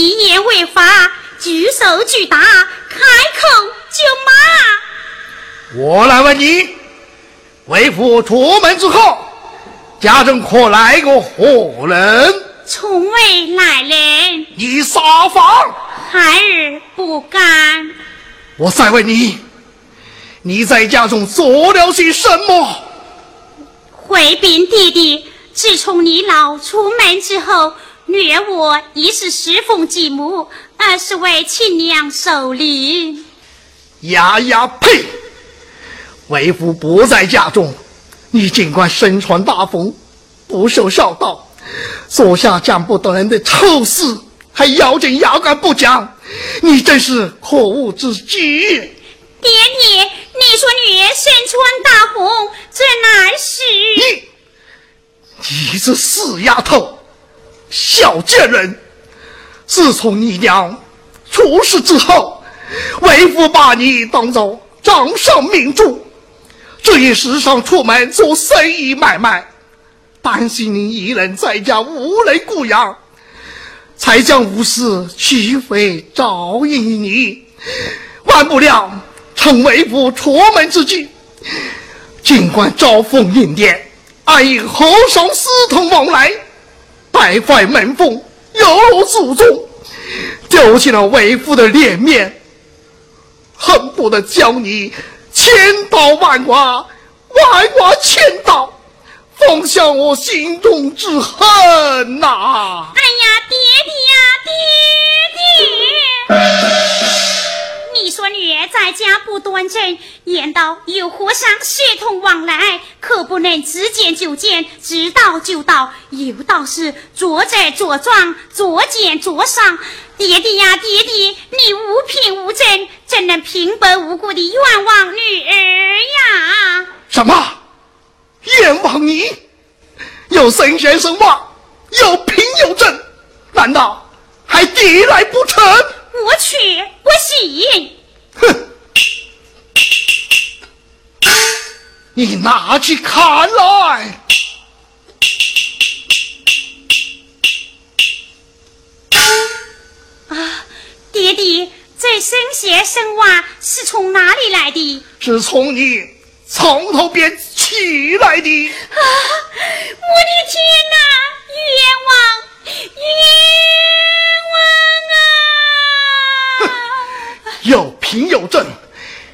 一言未发，举手举答，开口就骂？我来问你，为父出门之后，家中可来过何人？从未来人。你撒谎！孩儿不敢。我再问你，你在家中做了些什么？回禀弟弟，自从你老出门之后，女儿我一是侍奉继母，二是为亲娘守灵。丫丫呸！为夫不在家中，你尽管身穿大风，不受孝道，做下讲不得人的臭事，还咬紧牙关不讲，你真是可恶之极！爹爹。你说女儿身穿大红，这难是你，你这死丫头，小贱人！自从你娘出事之后，为父把你当做掌上明珠，这一时常出门做生意买卖，担心你一人在家无人顾养，才将无事娶回照应你，万不料。趁为父出门之际，尽管招蜂引蝶，暗引和尚私通往来，败坏门风，有辱祖宗，丢尽了为父的脸面，恨不得将你千刀万剐，万剐千刀，放下我心中之恨呐！哎呀，爹爹呀，爹爹！你说女儿在家不端正，言道有和尚血统往来，可不能只见就见，知道就到。有道是做者做庄，作奸作商。爹爹呀，爹爹，你无凭无证，怎能平白无故的冤枉女儿呀？什么？冤枉你？有神仙什么？有凭有证，难道还抵赖不成？我去，我信。哼！你拿去看来。啊，爹爹，这生鞋生袜是从哪里来的？是从你床头边取来的。啊！我的天哪！冤枉！冤枉啊！有凭有证，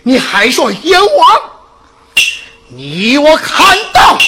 你还说阎王？你我砍到。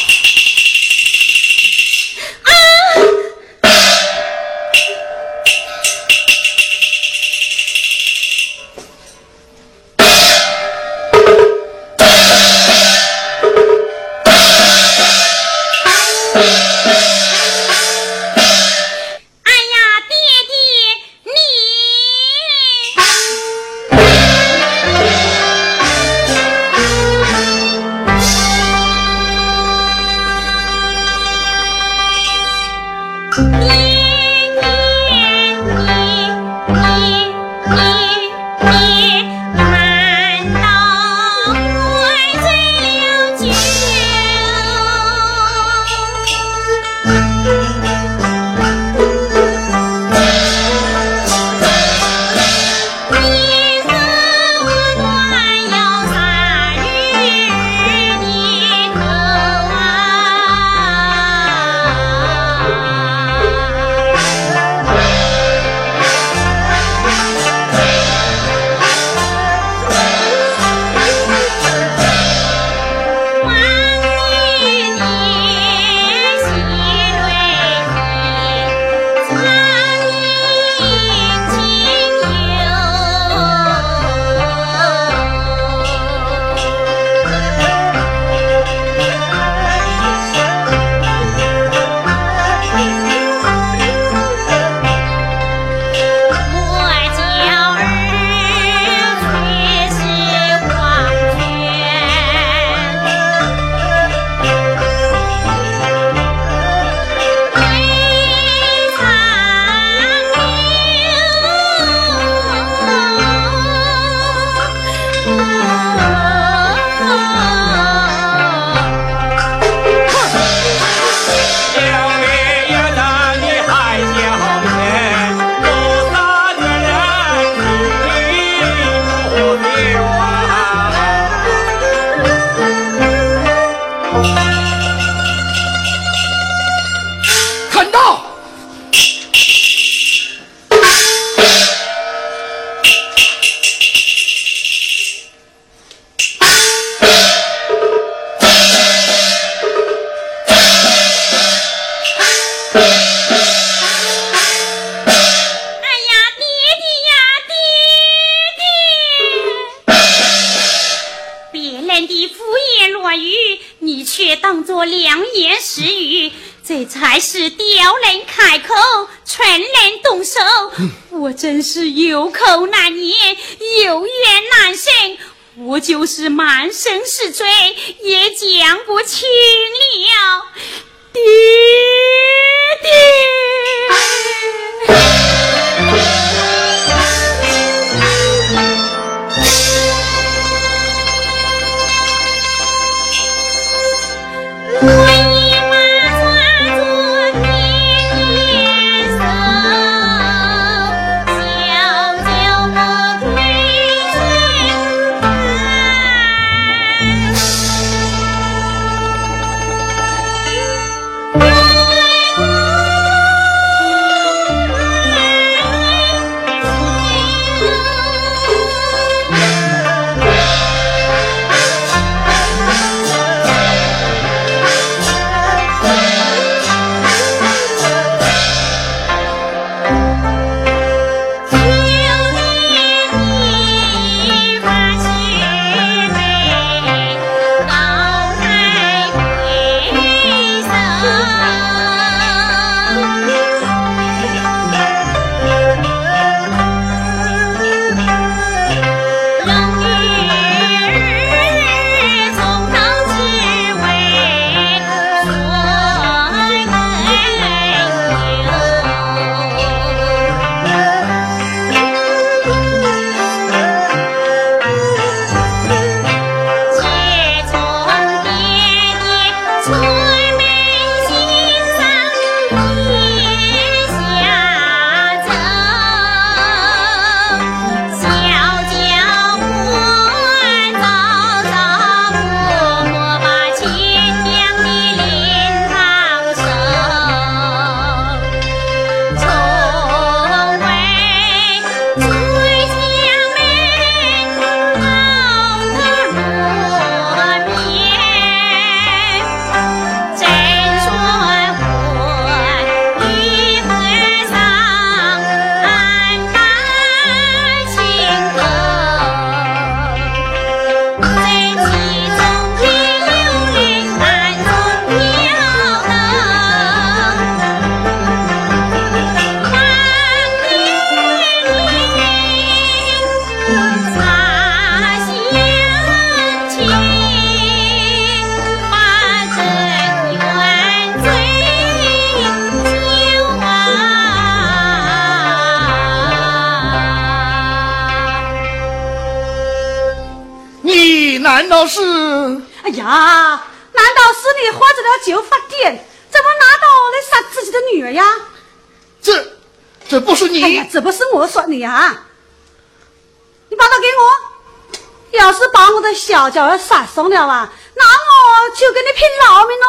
的小娇儿杀伤了啊，那我就跟你拼老命喽！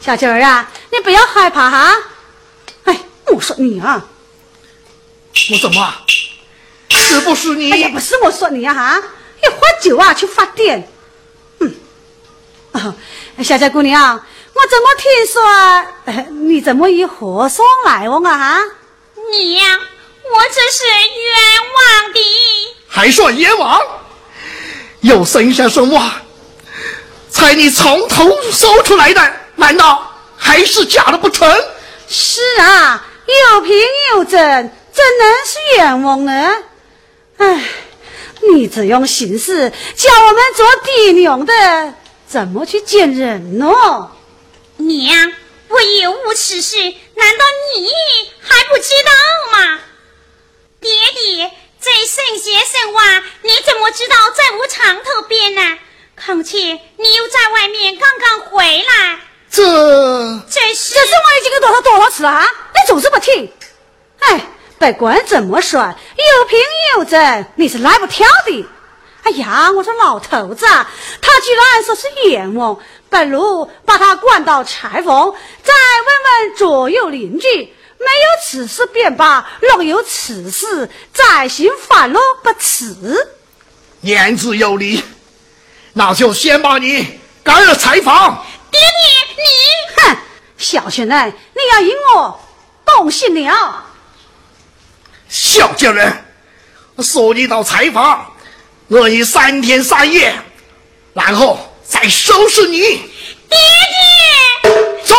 小娇儿啊，你不要害怕哈！哎，我说你啊，我怎么？是不是你？哎呀，不是我说你啊哈！一喝酒啊去发癫。嗯，啊，小姐姑娘，我怎么听说你怎么与和尚来往啊哈？娘，我这是冤枉的。还算冤枉？又生下什么？才你从头搜出来的？难道还是假的不成？是啊，有凭有证，怎能是冤枉呢？哎，你这样行事，叫我们做爹娘的怎么去见人呢？娘，我有无此事，难道你还不知道吗？爹爹，这圣贤圣话，你怎么知道在我床头边呢？况且你又在外面刚刚回来，这这是这是我已经跟多少多少次了啊！你总是不听，哎。不管怎么说，有凭有证，你是赖不掉的。哎呀，我说老头子，他居然说是冤枉，不如把他关到柴房，再问问左右邻居，没有此事便罢，若有此事，再行反了不迟。言之有理，那就先把你赶了柴房。爹爹，你哼，小贱人，你要赢我，动心了。小贱人，送你到柴房，饿你三天三夜，然后再收拾你。爹爹，走。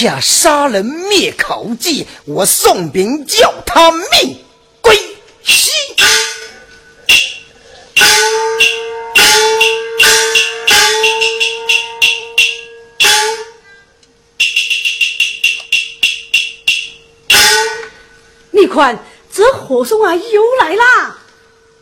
下杀人灭口计，我宋兵叫他命归西。你看，这和尚啊又来啦！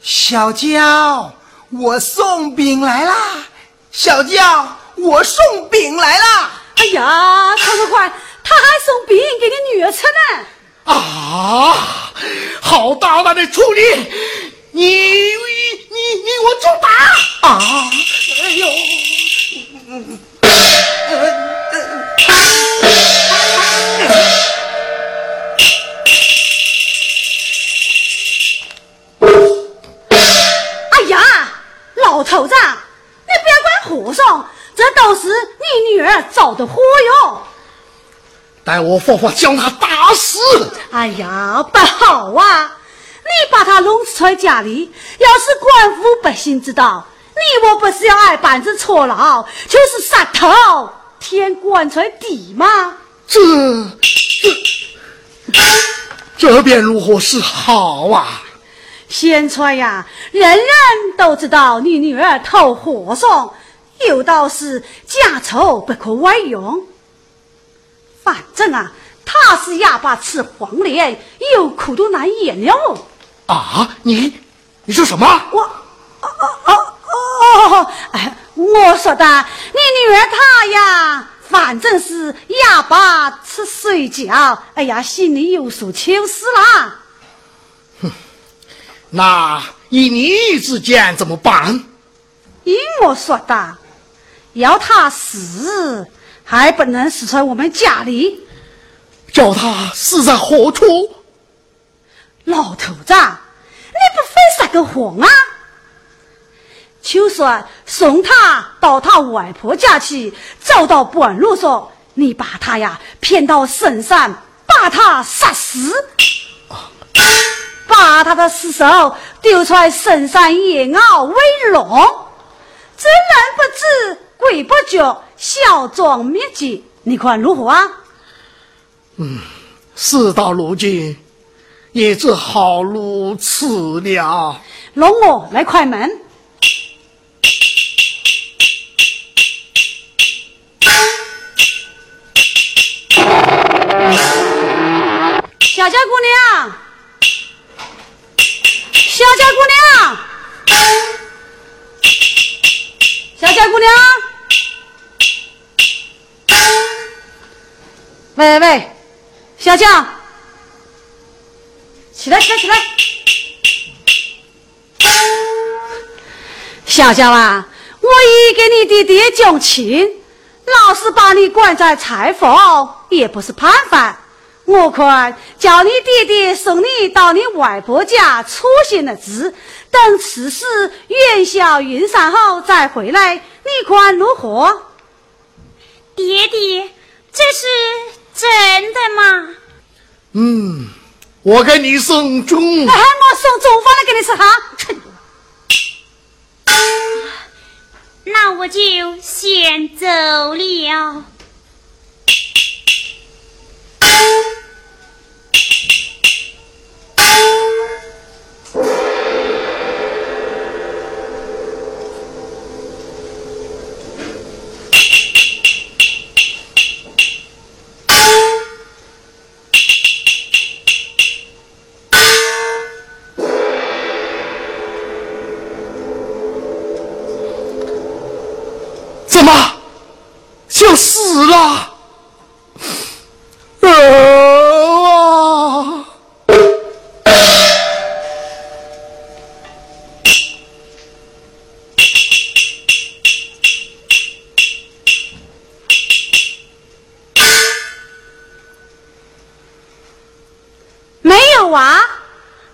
小娇，我送饼来啦！小娇，我送饼来啦！哎呀，快快快！他还送饼给你女儿吃呢！啊，好大胆的处理！你你你我就打！啊！哎呦！哎呀，老头子，你不要怪和尚。这都是你女儿找的祸哟！待我佛法将她打死！哎呀，不好啊！你把她弄死在家里，要是官府百姓知道，你我不是要挨板子坐牢，就是杀头填棺材底吗？这这这便如何是好啊？现在呀，人人都知道你女儿偷和尚。有道是家丑不可外扬，反正啊，他是哑巴吃黄连，有苦都难言了。啊，你你说什么？我哦哦哦哦！哎，我说的，你女儿她呀，反正是哑巴吃水饺。哎呀，心里有数就是啦。哼，那以你之见怎么办？依我说的。要他死，还不能死在我们家里。叫他死在何处？老头子，你不非撒个谎啊？就算送他到他外婆家去，走到半路上，你把他呀骗到深山，把他杀死，把他的尸首丢出来深山野坳为龙，这人不知。鬼不觉，小庄灭迹，你看如何啊？嗯，事到如今，也只好如此了。容我来快门。小娇姑娘，小娇姑娘，小娇姑娘。喂喂，小将，起来起来起来！小将啊，我已给你爹爹讲情，老是把你关在柴房也不是办法。我看叫你爹爹送你到你外婆家出行了子，等此事烟消云散后再回来，你看如何？爹爹，这是。真的吗？嗯，我给你送中，哎，我送中饭来给你吃哈。那我就先走了。怎么，就死了？啊！没有啊，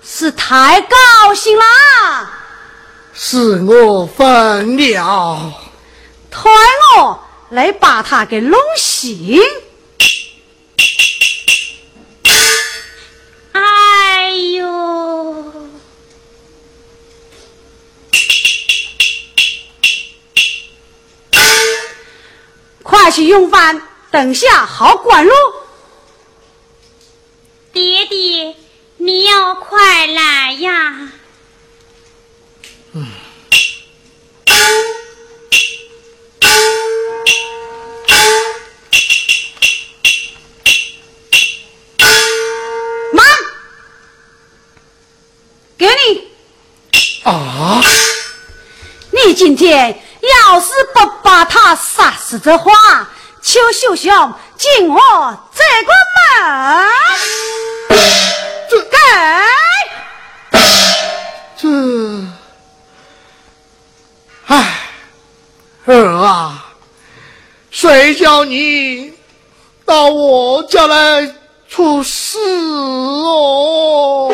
是太高兴了。是我疯了。他给弄醒。哎呦！快去用饭，等下好管喽。杀死的话，邱秀雄进我这个门。给这，唉，儿啊，谁叫你到我家来出事哦？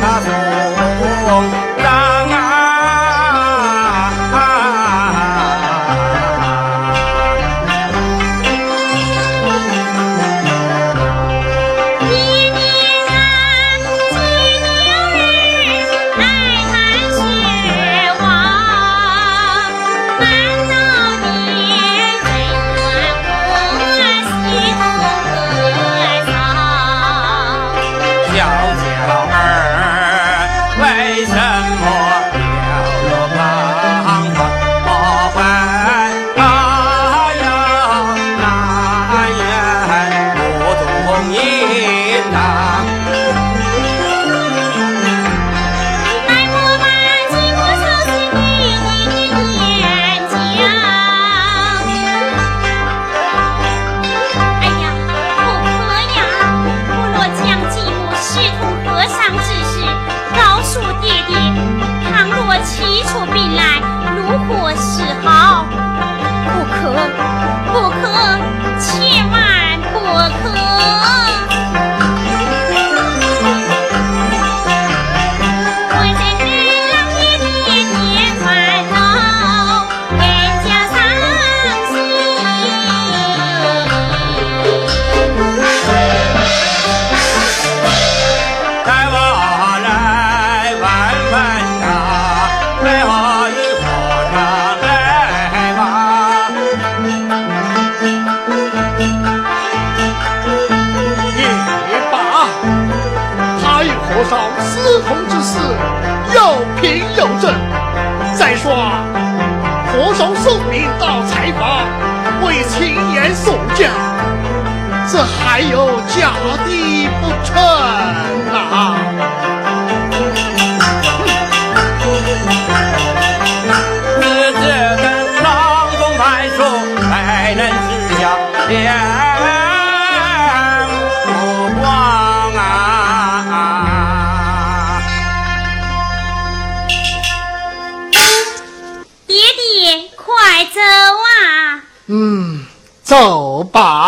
那多朕。再说，我从送命到采访，未亲眼所见，这还有假的不成走吧。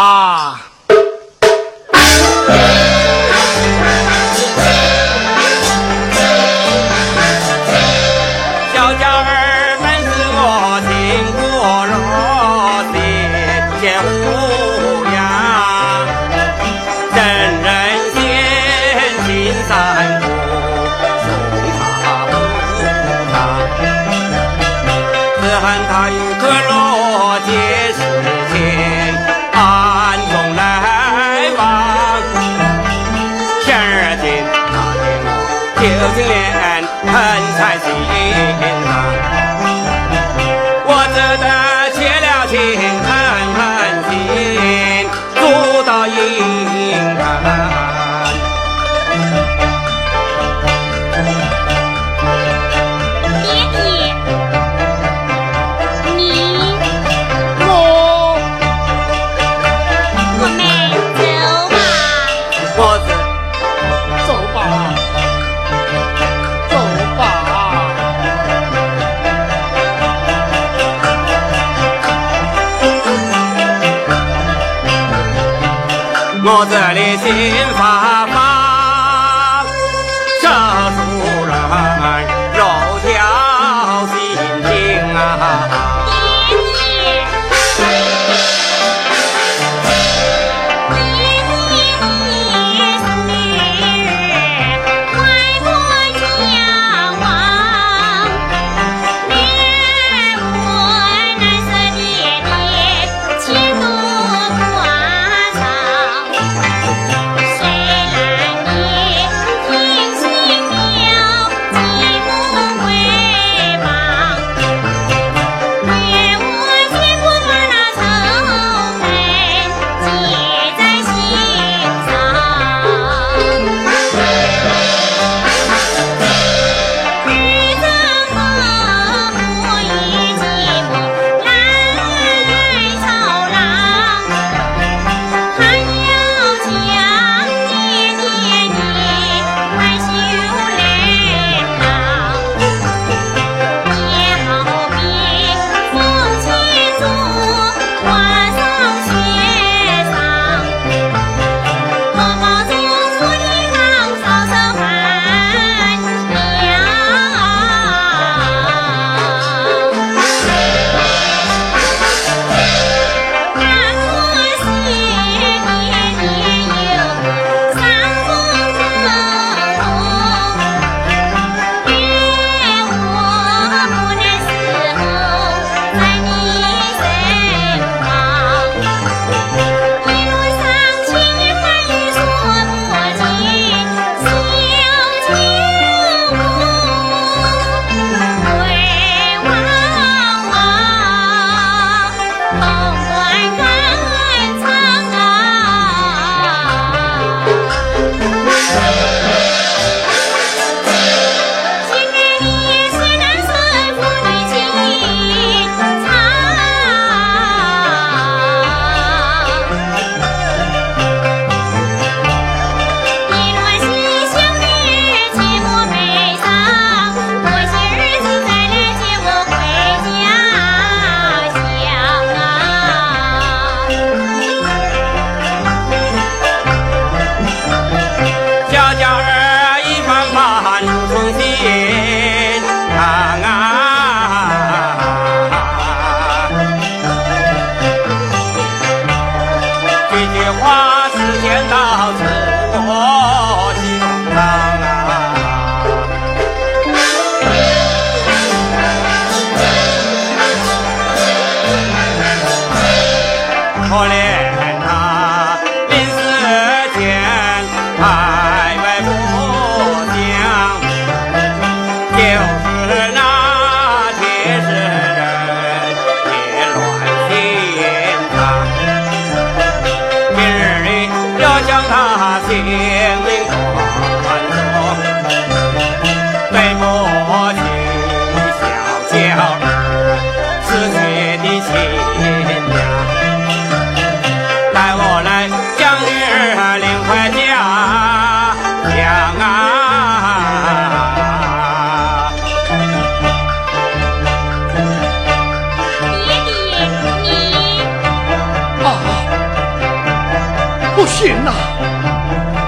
天呐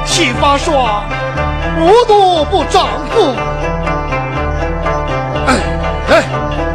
启发说无毒不丈夫哎哎。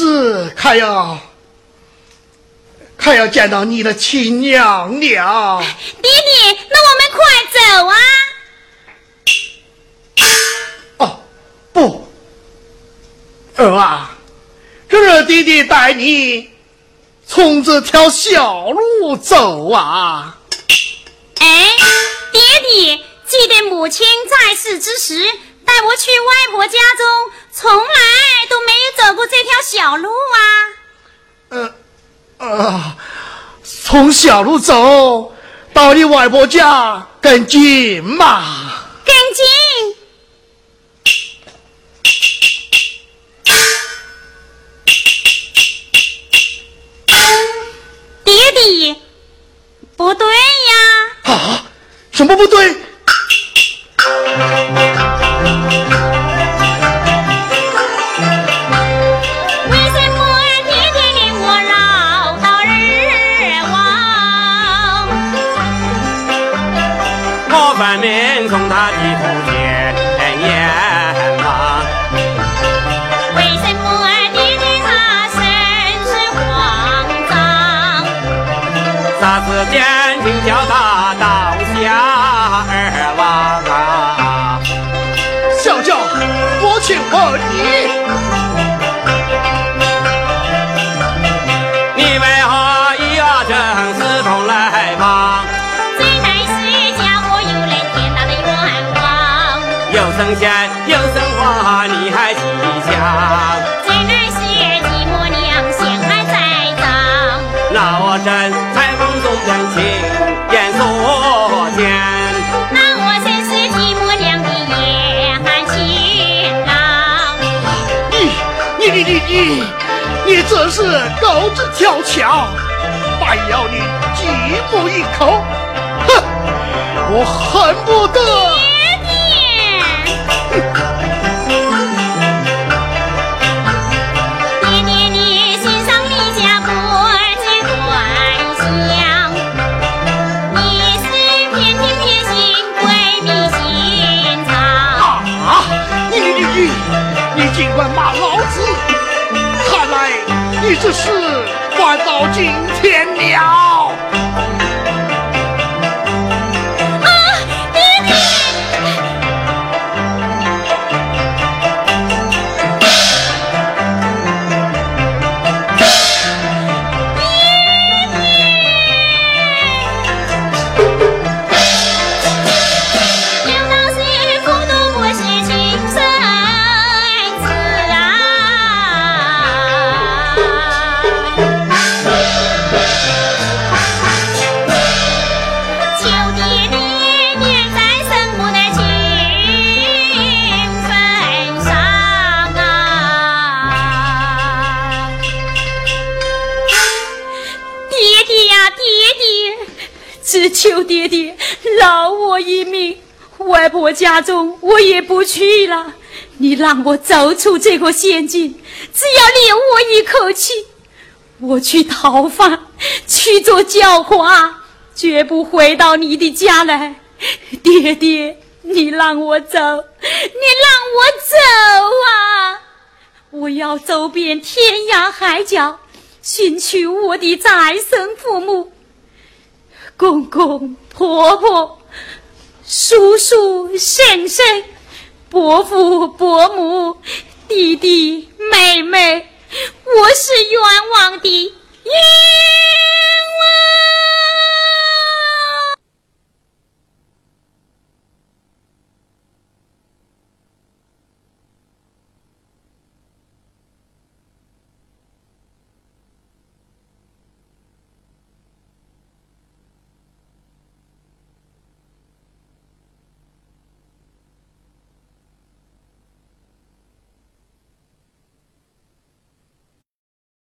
是看要看要见到你的亲娘娘？爹地，那我们快走啊！哦，不，儿啊，这是弟弟带你从这条小路走啊。哎，爹爹，记得母亲在世之时带我去外婆家中，从来都没有走过这条小路啊。呃呃，从小路走到你外婆家更近嘛。更近。爹爹，不对呀，啊，什么不对？枉，有神仙，有神话，你还记想？这乃是寂寞娘心还在掌。那我真裁缝中人情眼所见。那我真是寂寞娘的夜寒情郎。你你你你你，你这是狗子跳墙，反咬你继母一口，哼！我恨不得。这事怪到今天了。婆家中我也不去了，你让我走出这个险境，只要留我一口气，我去讨饭，去做教化，绝不回到你的家来。爹爹，你让我走，你让我走啊！我要走遍天涯海角，寻求我的再生父母。公公婆婆、叔叔婶婶伯父伯母弟弟妹妹我是冤枉的冤枉。